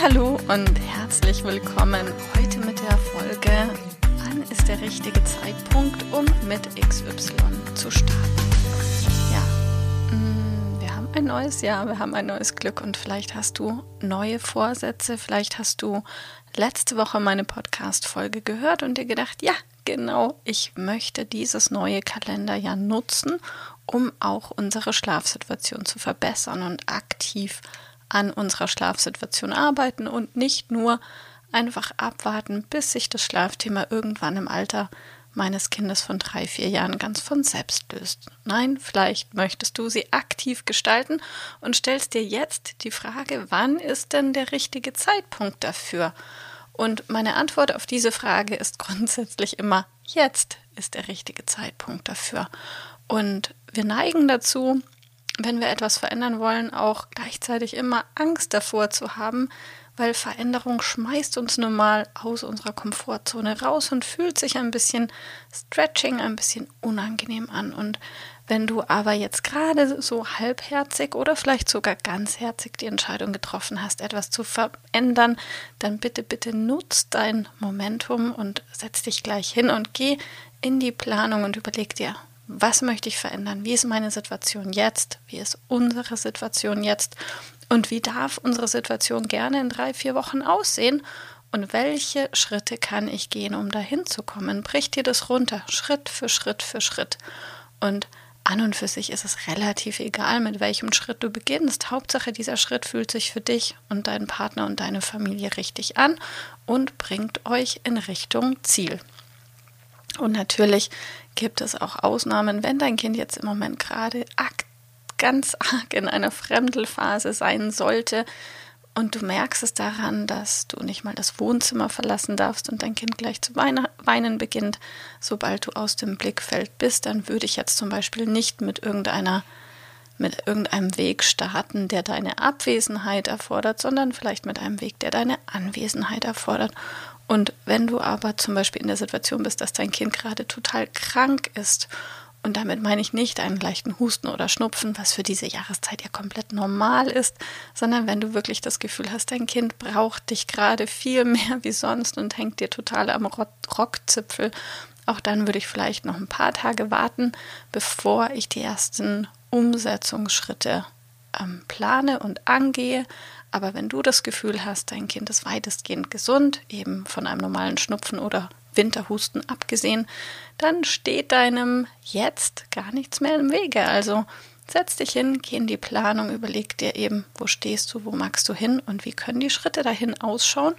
Hallo und herzlich willkommen heute mit der Folge Wann ist der richtige Zeitpunkt, um mit XY zu starten? Ja, mm, wir haben ein neues Jahr, wir haben ein neues Glück und vielleicht hast du neue Vorsätze, vielleicht hast du letzte Woche meine Podcast-Folge gehört und dir gedacht, ja, genau, ich möchte dieses neue Kalenderjahr nutzen, um auch unsere Schlafsituation zu verbessern und aktiv zu an unserer Schlafsituation arbeiten und nicht nur einfach abwarten, bis sich das Schlafthema irgendwann im Alter meines Kindes von drei, vier Jahren ganz von selbst löst. Nein, vielleicht möchtest du sie aktiv gestalten und stellst dir jetzt die Frage, wann ist denn der richtige Zeitpunkt dafür? Und meine Antwort auf diese Frage ist grundsätzlich immer, jetzt ist der richtige Zeitpunkt dafür. Und wir neigen dazu, wenn wir etwas verändern wollen, auch gleichzeitig immer Angst davor zu haben, weil Veränderung schmeißt uns nun mal aus unserer Komfortzone raus und fühlt sich ein bisschen stretching, ein bisschen unangenehm an. Und wenn du aber jetzt gerade so halbherzig oder vielleicht sogar ganzherzig die Entscheidung getroffen hast, etwas zu verändern, dann bitte, bitte nutz dein Momentum und setz dich gleich hin und geh in die Planung und überleg dir, was möchte ich verändern? Wie ist meine Situation jetzt? Wie ist unsere Situation jetzt? Und wie darf unsere Situation gerne in drei, vier Wochen aussehen? Und welche Schritte kann ich gehen, um dahin zu kommen? Brich dir das runter, Schritt für Schritt für Schritt. Und an und für sich ist es relativ egal, mit welchem Schritt du beginnst. Hauptsache, dieser Schritt fühlt sich für dich und deinen Partner und deine Familie richtig an und bringt euch in Richtung Ziel. Und natürlich gibt es auch Ausnahmen, wenn dein Kind jetzt im Moment gerade ganz arg in einer Fremdelphase sein sollte und du merkst es daran, dass du nicht mal das Wohnzimmer verlassen darfst und dein Kind gleich zu weinen beginnt, sobald du aus dem Blickfeld bist, dann würde ich jetzt zum Beispiel nicht mit irgendeiner mit irgendeinem Weg starten, der deine Abwesenheit erfordert, sondern vielleicht mit einem Weg, der deine Anwesenheit erfordert. Und wenn du aber zum Beispiel in der Situation bist, dass dein Kind gerade total krank ist, und damit meine ich nicht einen leichten Husten oder Schnupfen, was für diese Jahreszeit ja komplett normal ist, sondern wenn du wirklich das Gefühl hast, dein Kind braucht dich gerade viel mehr wie sonst und hängt dir total am Rockzipfel, auch dann würde ich vielleicht noch ein paar Tage warten, bevor ich die ersten Umsetzungsschritte ähm, plane und angehe. Aber wenn du das Gefühl hast, dein Kind ist weitestgehend gesund, eben von einem normalen Schnupfen oder Winterhusten abgesehen, dann steht deinem jetzt gar nichts mehr im Wege. Also setz dich hin, geh in die Planung, überleg dir eben, wo stehst du, wo magst du hin und wie können die Schritte dahin ausschauen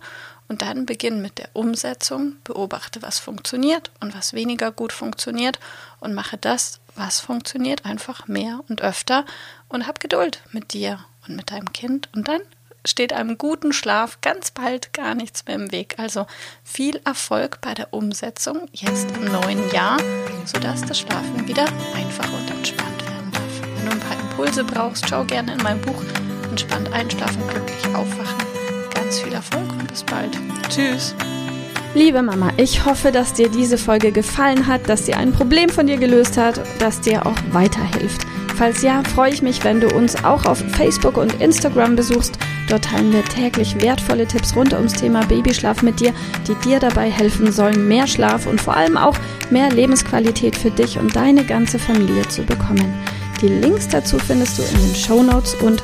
und dann beginn mit der Umsetzung, beobachte, was funktioniert und was weniger gut funktioniert und mache das, was funktioniert, einfach mehr und öfter und hab Geduld mit dir und mit deinem Kind und dann steht einem guten Schlaf ganz bald gar nichts mehr im Weg. Also viel Erfolg bei der Umsetzung jetzt im neuen Jahr, sodass das Schlafen wieder einfach und entspannt werden darf. Wenn du ein paar Impulse brauchst, schau gerne in mein Buch Entspannt einschlafen, glücklich aufwachen. Ganz viel Erfolg und bis bald. Tschüss. Liebe Mama, ich hoffe, dass dir diese Folge gefallen hat, dass sie ein Problem von dir gelöst hat, dass dir auch weiterhilft. Falls ja, freue ich mich, wenn du uns auch auf Facebook und Instagram besuchst. Dort teilen wir täglich wertvolle Tipps rund ums Thema Babyschlaf mit dir, die dir dabei helfen sollen, mehr Schlaf und vor allem auch mehr Lebensqualität für dich und deine ganze Familie zu bekommen. Die Links dazu findest du in den Show Notes und